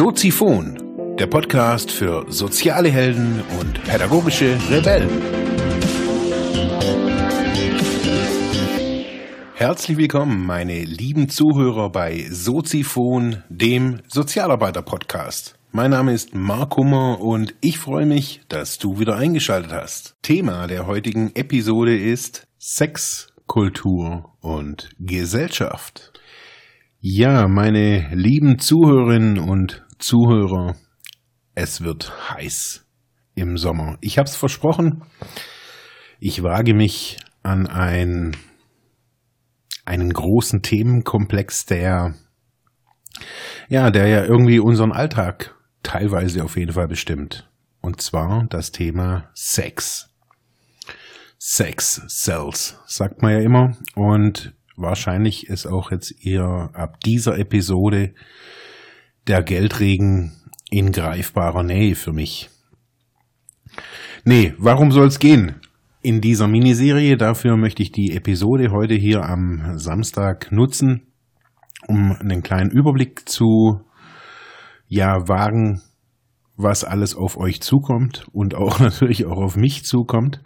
Soziphon, der Podcast für soziale Helden und pädagogische Rebellen. Herzlich willkommen, meine lieben Zuhörer bei Soziphon, dem Sozialarbeiter-Podcast. Mein Name ist Mark Hummer und ich freue mich, dass du wieder eingeschaltet hast. Thema der heutigen Episode ist Sex, Kultur und Gesellschaft. Ja, meine lieben Zuhörerinnen und Zuhörer, es wird heiß im Sommer. Ich habe es versprochen, ich wage mich an ein, einen großen Themenkomplex, der ja, der ja irgendwie unseren Alltag teilweise auf jeden Fall bestimmt. Und zwar das Thema Sex. Sex sells, sagt man ja immer. Und wahrscheinlich ist auch jetzt eher ab dieser Episode der Geldregen in greifbarer Nähe für mich. Nee, warum soll's gehen? In dieser Miniserie, dafür möchte ich die Episode heute hier am Samstag nutzen, um einen kleinen Überblick zu ja wagen, was alles auf euch zukommt und auch natürlich auch auf mich zukommt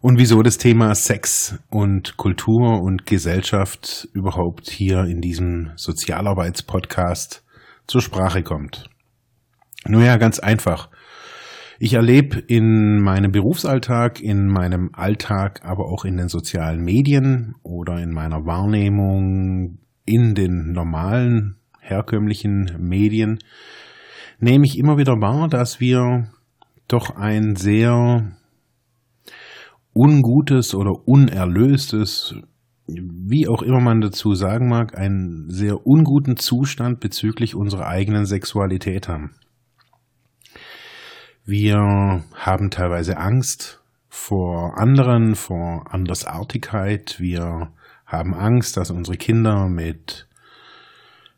und wieso das Thema Sex und Kultur und Gesellschaft überhaupt hier in diesem Sozialarbeitspodcast zur Sprache kommt. Nun ja, ganz einfach. Ich erlebe in meinem Berufsalltag, in meinem Alltag, aber auch in den sozialen Medien oder in meiner Wahrnehmung in den normalen, herkömmlichen Medien, nehme ich immer wieder wahr, dass wir doch ein sehr ungutes oder unerlöstes, wie auch immer man dazu sagen mag, einen sehr unguten Zustand bezüglich unserer eigenen Sexualität haben. Wir haben teilweise Angst vor anderen, vor Andersartigkeit. Wir haben Angst, dass unsere Kinder mit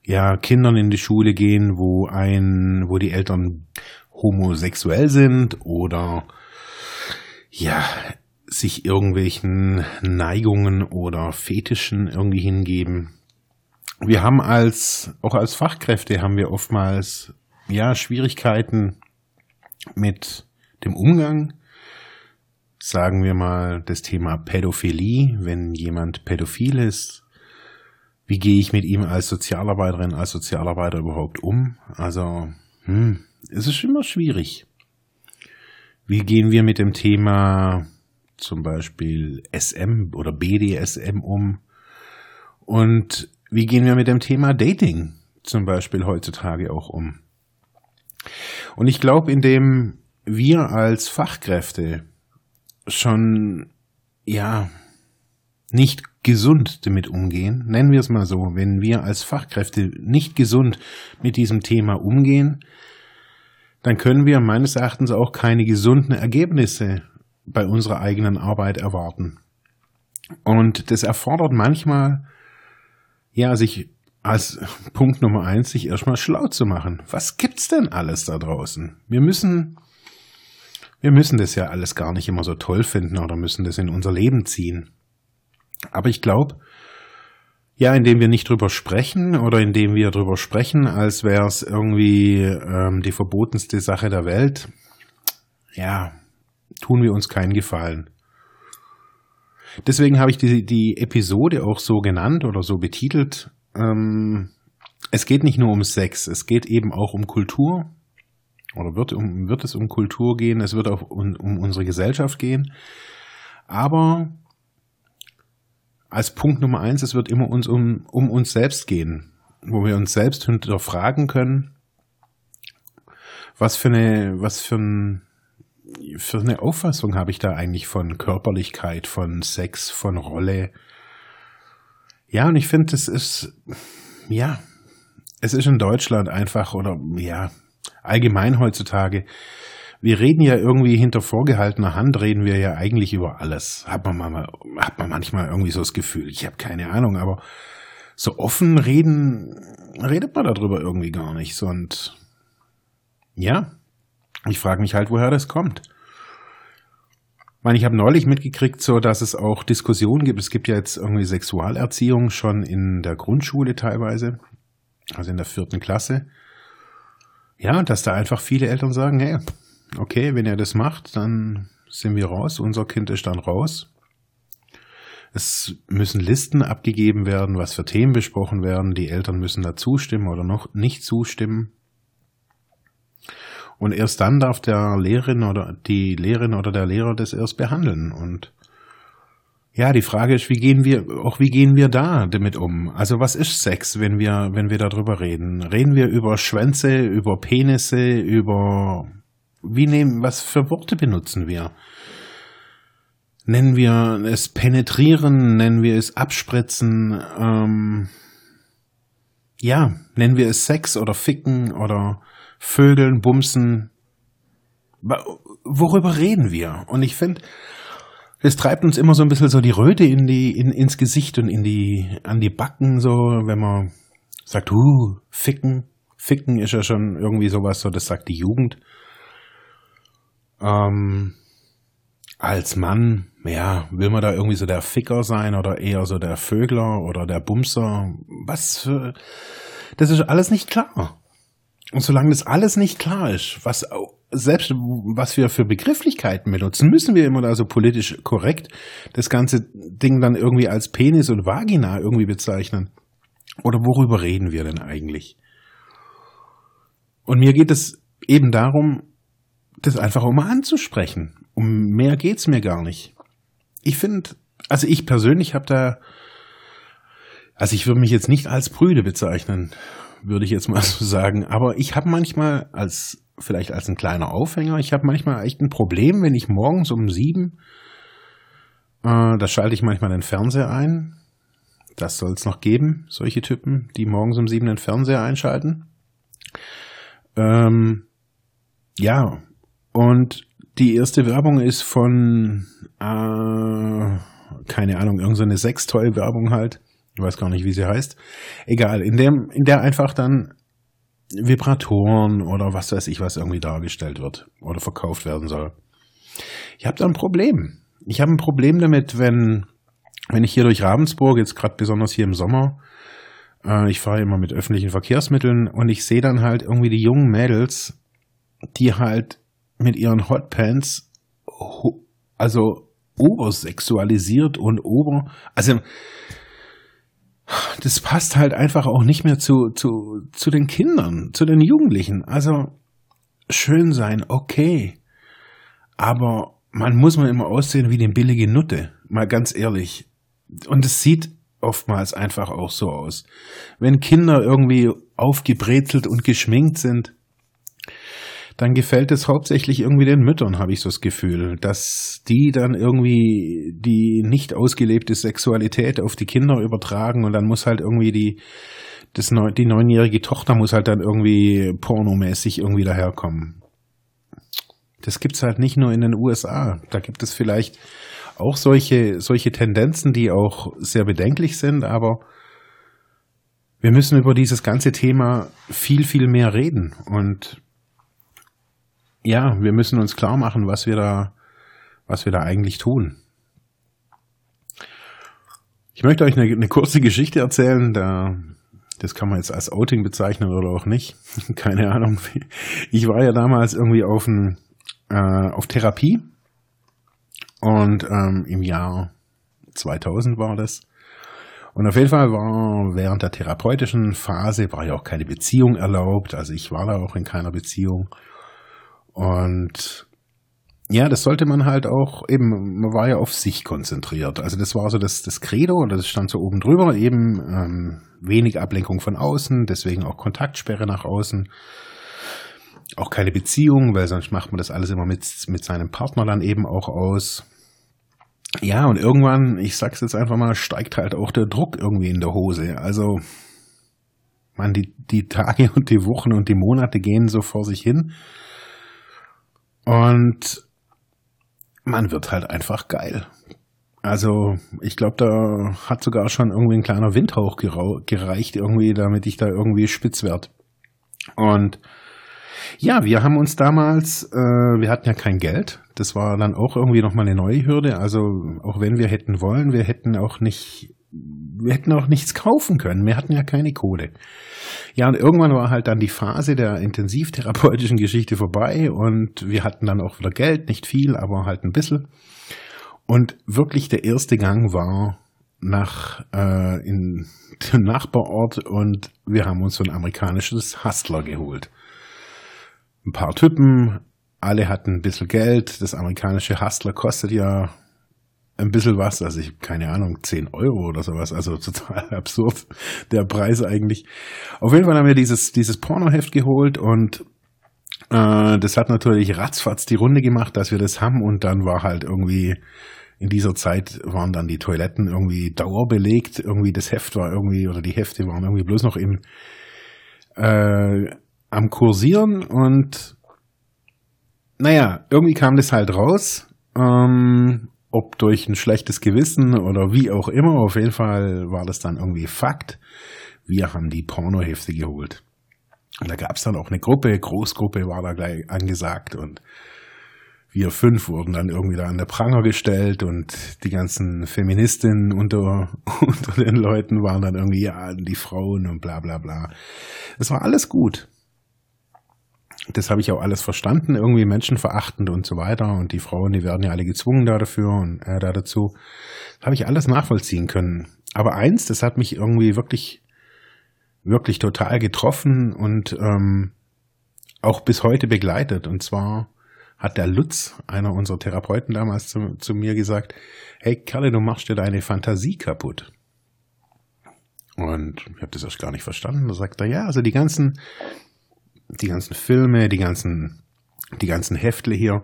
ja, Kindern in die Schule gehen, wo ein, wo die Eltern homosexuell sind oder ja, sich irgendwelchen Neigungen oder Fetischen irgendwie hingeben. Wir haben als, auch als Fachkräfte haben wir oftmals, ja, Schwierigkeiten mit dem Umgang. Sagen wir mal das Thema Pädophilie, wenn jemand pädophil ist. Wie gehe ich mit ihm als Sozialarbeiterin, als Sozialarbeiter überhaupt um? Also, hm, es ist immer schwierig. Wie gehen wir mit dem Thema zum Beispiel SM oder BDSM um? Und wie gehen wir mit dem Thema Dating zum Beispiel heutzutage auch um? Und ich glaube, indem wir als Fachkräfte schon, ja, nicht gesund damit umgehen, nennen wir es mal so, wenn wir als Fachkräfte nicht gesund mit diesem Thema umgehen, dann können wir meines Erachtens auch keine gesunden Ergebnisse bei unserer eigenen Arbeit erwarten. Und das erfordert manchmal, ja, sich als Punkt Nummer eins, sich erstmal schlau zu machen. Was gibt's denn alles da draußen? Wir müssen, wir müssen das ja alles gar nicht immer so toll finden oder müssen das in unser Leben ziehen. Aber ich glaube, ja, indem wir nicht drüber sprechen oder indem wir drüber sprechen, als wäre es irgendwie ähm, die verbotenste Sache der Welt, ja, tun wir uns keinen Gefallen. Deswegen habe ich die, die Episode auch so genannt oder so betitelt. Ähm, es geht nicht nur um Sex, es geht eben auch um Kultur. Oder wird, um, wird es um Kultur gehen, es wird auch um, um unsere Gesellschaft gehen. Aber als Punkt Nummer eins, es wird immer uns um, um uns selbst gehen, wo wir uns selbst hinterfragen können, was für eine, was für ein für eine Auffassung habe ich da eigentlich von Körperlichkeit, von Sex, von Rolle? Ja, und ich finde, es ist, ja, es ist in Deutschland einfach oder ja, allgemein heutzutage. Wir reden ja irgendwie hinter vorgehaltener Hand, reden wir ja eigentlich über alles. Hat man, mal, hat man manchmal irgendwie so das Gefühl. Ich habe keine Ahnung, aber so offen reden, redet man darüber irgendwie gar nicht. Und ja, ich frage mich halt, woher das kommt. Ich meine, ich habe neulich mitgekriegt, so dass es auch Diskussionen gibt. Es gibt ja jetzt irgendwie Sexualerziehung schon in der Grundschule teilweise. also in der vierten Klasse. Ja, dass da einfach viele Eltern sagen, hey, okay, wenn ihr das macht, dann sind wir raus, unser Kind ist dann raus. Es müssen Listen abgegeben werden, was für Themen besprochen werden. Die Eltern müssen da zustimmen oder noch nicht zustimmen. Und erst dann darf der Lehrerin oder die Lehrerin oder der Lehrer das erst behandeln. Und ja, die Frage ist, wie gehen wir, auch wie gehen wir da damit um? Also was ist Sex, wenn wir, wenn wir darüber reden? Reden wir über Schwänze, über Penisse, über, wie nehmen, was für Worte benutzen wir? Nennen wir es penetrieren, nennen wir es abspritzen, ähm, ja, nennen wir es Sex oder ficken oder Vögeln, bumsen. Worüber reden wir? Und ich finde, es treibt uns immer so ein bisschen so die Röte in die, in, ins Gesicht und in die, an die Backen, so, wenn man sagt, uh, ficken. Ficken ist ja schon irgendwie sowas, so, das sagt die Jugend. Ähm, als Mann, ja, will man da irgendwie so der Ficker sein oder eher so der Vögler oder der Bumser? Was das ist alles nicht klar. Und solange das alles nicht klar ist, was selbst was wir für Begrifflichkeiten benutzen, müssen wir immer da so politisch korrekt das ganze Ding dann irgendwie als Penis und Vagina irgendwie bezeichnen. Oder worüber reden wir denn eigentlich? Und mir geht es eben darum, das einfach auch mal anzusprechen. Um mehr geht's mir gar nicht. Ich finde, also ich persönlich habe da, also ich würde mich jetzt nicht als Brüde bezeichnen, würde ich jetzt mal so sagen, aber ich habe manchmal als vielleicht als ein kleiner Aufhänger. Ich habe manchmal echt ein Problem, wenn ich morgens um sieben, äh, da schalte ich manchmal den Fernseher ein. Das soll es noch geben, solche Typen, die morgens um sieben den Fernseher einschalten. Ähm, ja, und die erste Werbung ist von, äh, keine Ahnung, irgendeine Sextoy-Werbung halt. Ich weiß gar nicht, wie sie heißt. Egal, in dem, in der einfach dann Vibratoren oder was weiß ich, was irgendwie dargestellt wird oder verkauft werden soll. Ich habe da ein Problem. Ich habe ein Problem damit, wenn, wenn ich hier durch Ravensburg, jetzt gerade besonders hier im Sommer, äh, ich fahre immer mit öffentlichen Verkehrsmitteln und ich sehe dann halt irgendwie die jungen Mädels, die halt mit ihren Hotpants, also obersexualisiert und ober, also das passt halt einfach auch nicht mehr zu, zu, zu den Kindern, zu den Jugendlichen. Also schön sein, okay. Aber man muss mal immer aussehen wie eine billige Nutte, mal ganz ehrlich. Und es sieht oftmals einfach auch so aus. Wenn Kinder irgendwie aufgebrezelt und geschminkt sind, dann gefällt es hauptsächlich irgendwie den Müttern, habe ich so das Gefühl, dass die dann irgendwie die nicht ausgelebte Sexualität auf die Kinder übertragen und dann muss halt irgendwie die das neun, die neunjährige Tochter muss halt dann irgendwie pornomäßig irgendwie daherkommen. Das gibt's halt nicht nur in den USA. Da gibt es vielleicht auch solche solche Tendenzen, die auch sehr bedenklich sind, aber wir müssen über dieses ganze Thema viel, viel mehr reden. Und ja, wir müssen uns klar machen, was wir da, was wir da eigentlich tun. Ich möchte euch eine, eine kurze Geschichte erzählen, da, das kann man jetzt als Outing bezeichnen oder auch nicht. Keine Ahnung. Ich war ja damals irgendwie auf, ein, äh, auf Therapie und ähm, im Jahr 2000 war das. Und auf jeden Fall war während der therapeutischen Phase war ja auch keine Beziehung erlaubt. Also ich war da auch in keiner Beziehung. Und ja, das sollte man halt auch eben, man war ja auf sich konzentriert. Also das war so das, das Credo und das stand so oben drüber, eben ähm, wenig Ablenkung von außen, deswegen auch Kontaktsperre nach außen. Auch keine Beziehung, weil sonst macht man das alles immer mit, mit seinem Partner dann eben auch aus. Ja, und irgendwann, ich sag's jetzt einfach mal, steigt halt auch der Druck irgendwie in der Hose. Also, man, die, die Tage und die Wochen und die Monate gehen so vor sich hin. Und man wird halt einfach geil. Also ich glaube, da hat sogar schon irgendwie ein kleiner Windhauch gereicht, irgendwie, damit ich da irgendwie spitz werd. Und ja, wir haben uns damals, äh, wir hatten ja kein Geld. Das war dann auch irgendwie nochmal eine neue Hürde. Also auch wenn wir hätten wollen, wir hätten auch nicht wir hätten auch nichts kaufen können. Wir hatten ja keine Kohle. Ja, und irgendwann war halt dann die Phase der intensivtherapeutischen Geschichte vorbei und wir hatten dann auch wieder Geld, nicht viel, aber halt ein bisschen. Und wirklich der erste Gang war nach äh, in den Nachbarort und wir haben uns so ein amerikanisches Hustler geholt. Ein paar Typen, alle hatten ein bisschen Geld. Das amerikanische Hustler kostet ja ein bisschen was, also ich, keine Ahnung, 10 Euro oder sowas, also total absurd, der Preis eigentlich. Auf jeden Fall haben wir dieses, dieses Pornoheft geholt und äh, das hat natürlich ratzfatz die Runde gemacht, dass wir das haben und dann war halt irgendwie in dieser Zeit waren dann die Toiletten irgendwie dauerbelegt, irgendwie das Heft war irgendwie, oder die Hefte waren irgendwie bloß noch im, äh, am Kursieren und naja, irgendwie kam das halt raus. Ähm, ob durch ein schlechtes Gewissen oder wie auch immer, auf jeden Fall war das dann irgendwie Fakt. Wir haben die Pornohefte geholt. Und da gab es dann auch eine Gruppe, Großgruppe war da gleich angesagt und wir fünf wurden dann irgendwie da an der Pranger gestellt und die ganzen Feministinnen unter, unter den Leuten waren dann irgendwie, ja, die Frauen und bla bla bla. Es war alles gut. Das habe ich auch alles verstanden, irgendwie menschenverachtend und so weiter. Und die Frauen, die werden ja alle gezwungen da dafür und äh, da dazu. Das habe ich alles nachvollziehen können. Aber eins, das hat mich irgendwie wirklich, wirklich total getroffen und ähm, auch bis heute begleitet. Und zwar hat der Lutz, einer unserer Therapeuten damals zu, zu mir gesagt, hey Kerle, du machst dir deine Fantasie kaputt. Und ich habe das erst gar nicht verstanden. Da sagt er, ja, also die ganzen, die ganzen Filme, die ganzen, die ganzen Heftle hier.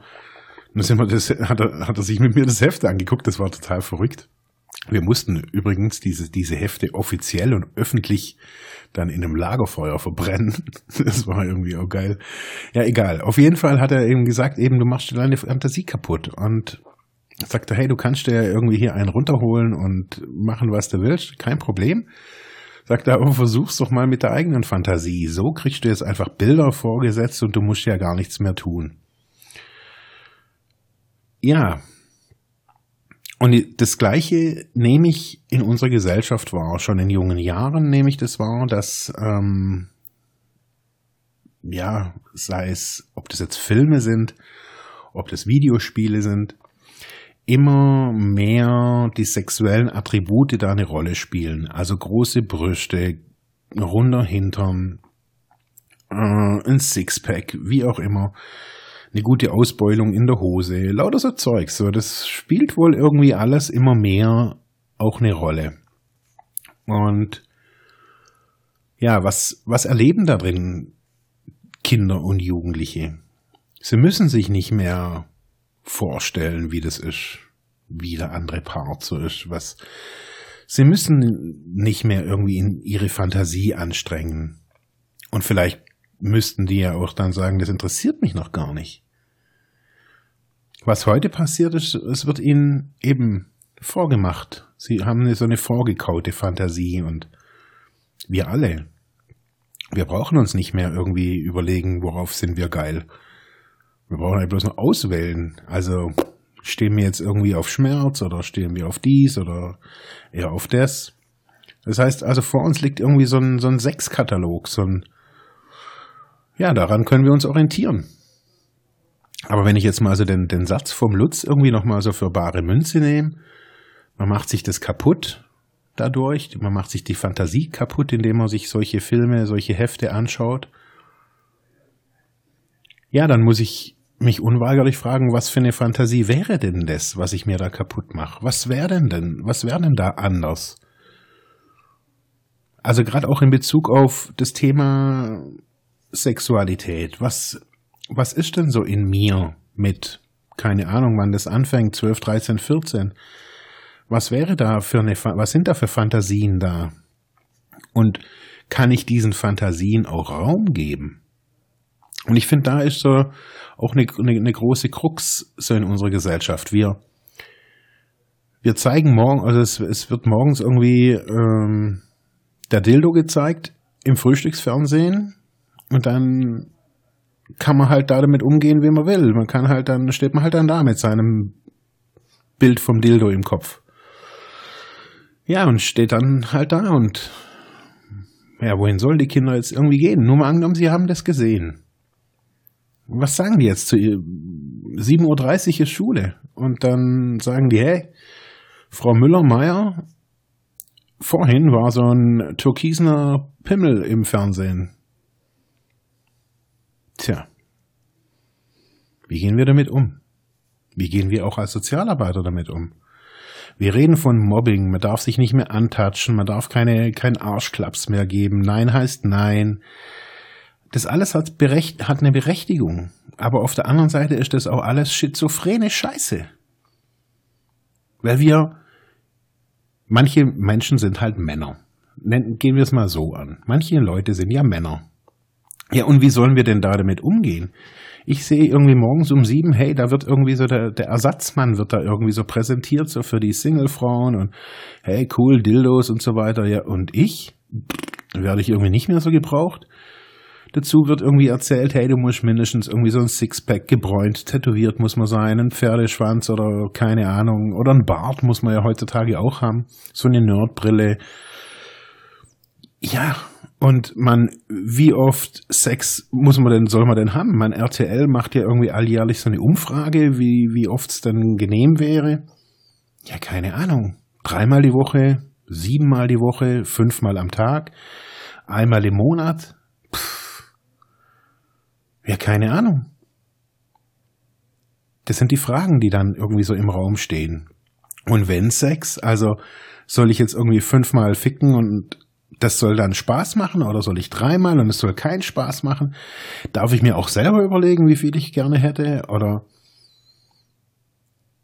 Und dann das, hat, er, hat er sich mit mir das Heft angeguckt, das war total verrückt. Wir mussten übrigens diese, diese Hefte offiziell und öffentlich dann in einem Lagerfeuer verbrennen. Das war irgendwie auch geil. Ja, egal. Auf jeden Fall hat er eben gesagt, eben, du machst dir deine Fantasie kaputt. Und sagte, hey, du kannst dir irgendwie hier einen runterholen und machen, was du willst. Kein Problem. Sagt er, aber versuch's doch mal mit der eigenen Fantasie. So kriegst du jetzt einfach Bilder vorgesetzt und du musst ja gar nichts mehr tun. Ja, und das Gleiche nehme ich in unserer Gesellschaft wahr. Schon in jungen Jahren nehme ich das wahr, dass, ähm, ja, sei es, ob das jetzt Filme sind, ob das Videospiele sind, immer mehr die sexuellen Attribute da eine Rolle spielen. Also große Brüste, runder Hintern, äh, ein Sixpack, wie auch immer eine gute Ausbeulung in der Hose, lauter so Zeug. So, das spielt wohl irgendwie alles immer mehr auch eine Rolle. Und ja, was, was erleben da drin Kinder und Jugendliche? Sie müssen sich nicht mehr vorstellen, wie das ist, wie der andere Part so ist, was, sie müssen nicht mehr irgendwie in ihre Fantasie anstrengen. Und vielleicht müssten die ja auch dann sagen, das interessiert mich noch gar nicht. Was heute passiert ist, es wird ihnen eben vorgemacht. Sie haben so eine vorgekaute Fantasie und wir alle. Wir brauchen uns nicht mehr irgendwie überlegen, worauf sind wir geil. Wir brauchen halt bloß noch auswählen. Also stehen wir jetzt irgendwie auf Schmerz oder stehen wir auf dies oder eher auf das. Das heißt also, vor uns liegt irgendwie so ein, so ein Sechskatalog, so ein, ja, daran können wir uns orientieren. Aber wenn ich jetzt mal so den, den Satz vom Lutz irgendwie nochmal so für bare Münze nehme, man macht sich das kaputt dadurch, man macht sich die Fantasie kaputt, indem man sich solche Filme, solche Hefte anschaut. Ja, dann muss ich mich unweigerlich fragen, was für eine Fantasie wäre denn das, was ich mir da kaputt mache? Was wäre denn denn, was wäre denn da anders? Also gerade auch in Bezug auf das Thema Sexualität. Was, was ist denn so in mir mit, keine Ahnung, wann das anfängt, 12, 13, 14? Was wäre da für eine, was sind da für Fantasien da? Und kann ich diesen Fantasien auch Raum geben? Und ich finde, da ist so auch eine, eine, eine, große Krux so in unserer Gesellschaft. Wir, wir zeigen morgen, also es, es wird morgens irgendwie ähm, der Dildo gezeigt im Frühstücksfernsehen und dann kann man halt damit umgehen, wie man will. Man kann halt dann, steht man halt dann da mit seinem Bild vom Dildo im Kopf. Ja, und steht dann halt da und ja, wohin sollen die Kinder jetzt irgendwie gehen? Nur mal angenommen, sie haben das gesehen. Was sagen die jetzt zu ihr? 7.30 Uhr ist Schule. Und dann sagen die, hey, Frau Müller-Meyer, vorhin war so ein türkisener Pimmel im Fernsehen. Tja, wie gehen wir damit um? Wie gehen wir auch als Sozialarbeiter damit um? Wir reden von Mobbing, man darf sich nicht mehr antatschen, man darf keine, keinen Arschklaps mehr geben. Nein heißt nein. Das alles hat, berecht, hat eine Berechtigung. Aber auf der anderen Seite ist das auch alles schizophrene Scheiße. Weil wir, manche Menschen sind halt Männer. Gehen wir es mal so an. Manche Leute sind ja Männer. Ja, und wie sollen wir denn da damit umgehen? ich sehe irgendwie morgens um sieben, hey, da wird irgendwie so der, der Ersatzmann wird da irgendwie so präsentiert, so für die Singlefrauen und hey, cool, Dildos und so weiter. Ja, und ich? Werde ich irgendwie nicht mehr so gebraucht? Dazu wird irgendwie erzählt, hey, du musst mindestens irgendwie so ein Sixpack gebräunt, tätowiert muss man sein, ein Pferdeschwanz oder keine Ahnung, oder ein Bart muss man ja heutzutage auch haben, so eine Nerdbrille. Ja, und man, wie oft Sex muss man denn, soll man denn haben? Mein RTL macht ja irgendwie alljährlich so eine Umfrage, wie, wie oft es dann genehm wäre. Ja, keine Ahnung. Dreimal die Woche, siebenmal die Woche, fünfmal am Tag, einmal im Monat. Pff. Keine Ahnung. Das sind die Fragen, die dann irgendwie so im Raum stehen. Und wenn Sex, also soll ich jetzt irgendwie fünfmal ficken und das soll dann Spaß machen oder soll ich dreimal und es soll keinen Spaß machen? Darf ich mir auch selber überlegen, wie viel ich gerne hätte? Oder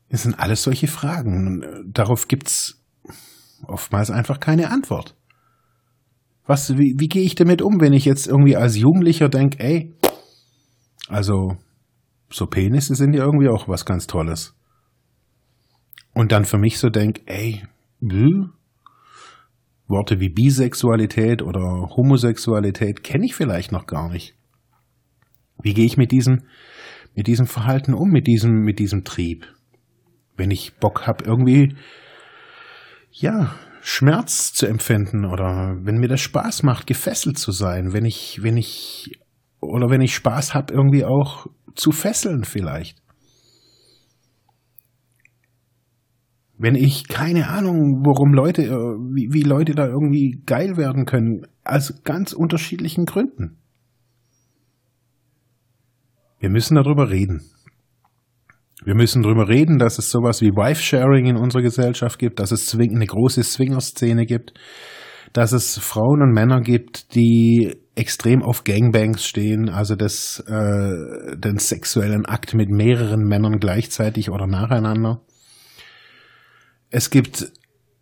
es sind alles solche Fragen. Darauf gibt's oftmals einfach keine Antwort. Was, wie, wie gehe ich damit um, wenn ich jetzt irgendwie als Jugendlicher denke, ey, also so Penisse sind ja irgendwie auch was ganz Tolles. Und dann für mich so denk, ey, bluh, Worte wie Bisexualität oder Homosexualität kenne ich vielleicht noch gar nicht. Wie gehe ich mit diesem, mit diesem Verhalten um, mit diesem, mit diesem Trieb? Wenn ich Bock habe, irgendwie, ja, Schmerz zu empfinden oder wenn mir das Spaß macht, gefesselt zu sein, wenn ich, wenn ich, oder wenn ich Spaß habe, irgendwie auch zu fesseln vielleicht. wenn ich keine Ahnung, warum Leute, äh, wie, wie Leute da irgendwie geil werden können, aus ganz unterschiedlichen Gründen. Wir müssen darüber reden. Wir müssen darüber reden, dass es sowas wie Wife-Sharing in unserer Gesellschaft gibt, dass es eine große Swinger-Szene gibt, dass es Frauen und Männer gibt, die extrem auf Gangbangs stehen, also das, äh, den sexuellen Akt mit mehreren Männern gleichzeitig oder nacheinander. Es gibt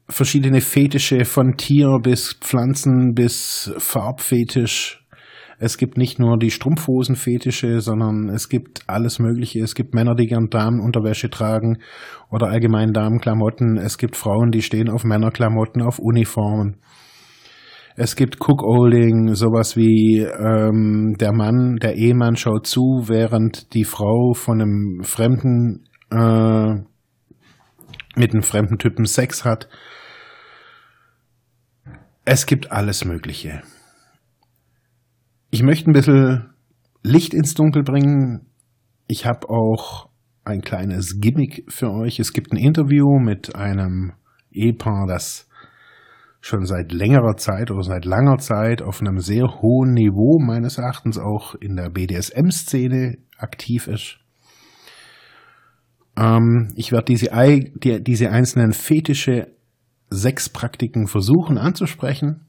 verschiedene Fetische von Tier bis Pflanzen bis Farbfetisch. Es gibt nicht nur die Strumpfhosenfetische, sondern es gibt alles Mögliche. Es gibt Männer, die gern Damenunterwäsche tragen oder allgemein Damenklamotten. Es gibt Frauen, die stehen auf Männerklamotten, auf Uniformen. Es gibt Cookolding, sowas wie ähm, der Mann, der Ehemann schaut zu, während die Frau von einem Fremden äh, mit einem fremden Typen Sex hat. Es gibt alles Mögliche. Ich möchte ein bisschen Licht ins Dunkel bringen. Ich habe auch ein kleines Gimmick für euch. Es gibt ein Interview mit einem Ehepaar, das schon seit längerer Zeit oder seit langer Zeit auf einem sehr hohen Niveau meines Erachtens auch in der BDSM-Szene aktiv ist. Ähm, ich werde diese, die, diese einzelnen fetische Sexpraktiken versuchen anzusprechen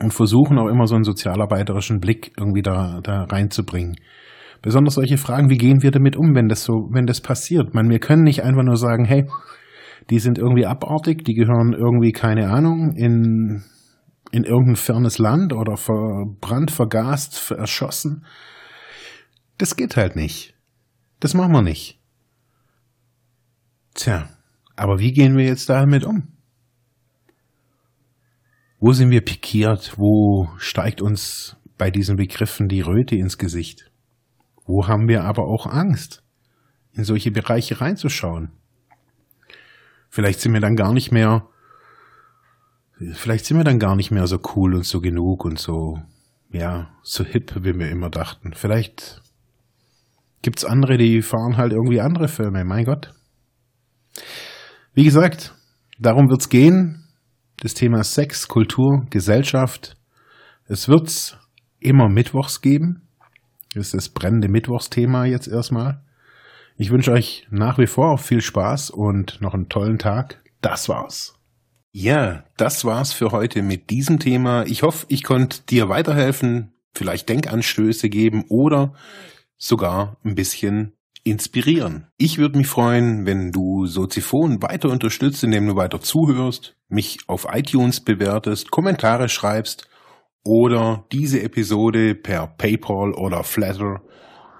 und versuchen auch immer so einen sozialarbeiterischen Blick irgendwie da, da reinzubringen. Besonders solche Fragen, wie gehen wir damit um, wenn das so, wenn das passiert? Man, wir können nicht einfach nur sagen, hey, die sind irgendwie abartig, die gehören irgendwie, keine Ahnung, in, in irgendein fernes Land oder verbrannt, vergast, erschossen. Das geht halt nicht. Das machen wir nicht. Tja, aber wie gehen wir jetzt damit um? Wo sind wir pikiert? Wo steigt uns bei diesen Begriffen die Röte ins Gesicht? Wo haben wir aber auch Angst, in solche Bereiche reinzuschauen? Vielleicht sind wir dann gar nicht mehr vielleicht sind wir dann gar nicht mehr so cool und so genug und so, ja, so hip, wie wir immer dachten. Vielleicht gibt's andere, die fahren halt irgendwie andere Filme, mein Gott. Wie gesagt, darum wird's gehen. Das Thema Sex, Kultur, Gesellschaft. Es wird's immer Mittwochs geben. Das ist das brennende Mittwochsthema jetzt erstmal. Ich wünsche euch nach wie vor viel Spaß und noch einen tollen Tag. Das war's. Ja, das war's für heute mit diesem Thema. Ich hoffe, ich konnte dir weiterhelfen, vielleicht Denkanstöße geben oder sogar ein bisschen inspirieren. Ich würde mich freuen, wenn du Soziphon weiter unterstützt, indem du weiter zuhörst, mich auf iTunes bewertest, Kommentare schreibst oder diese Episode per PayPal oder Flatter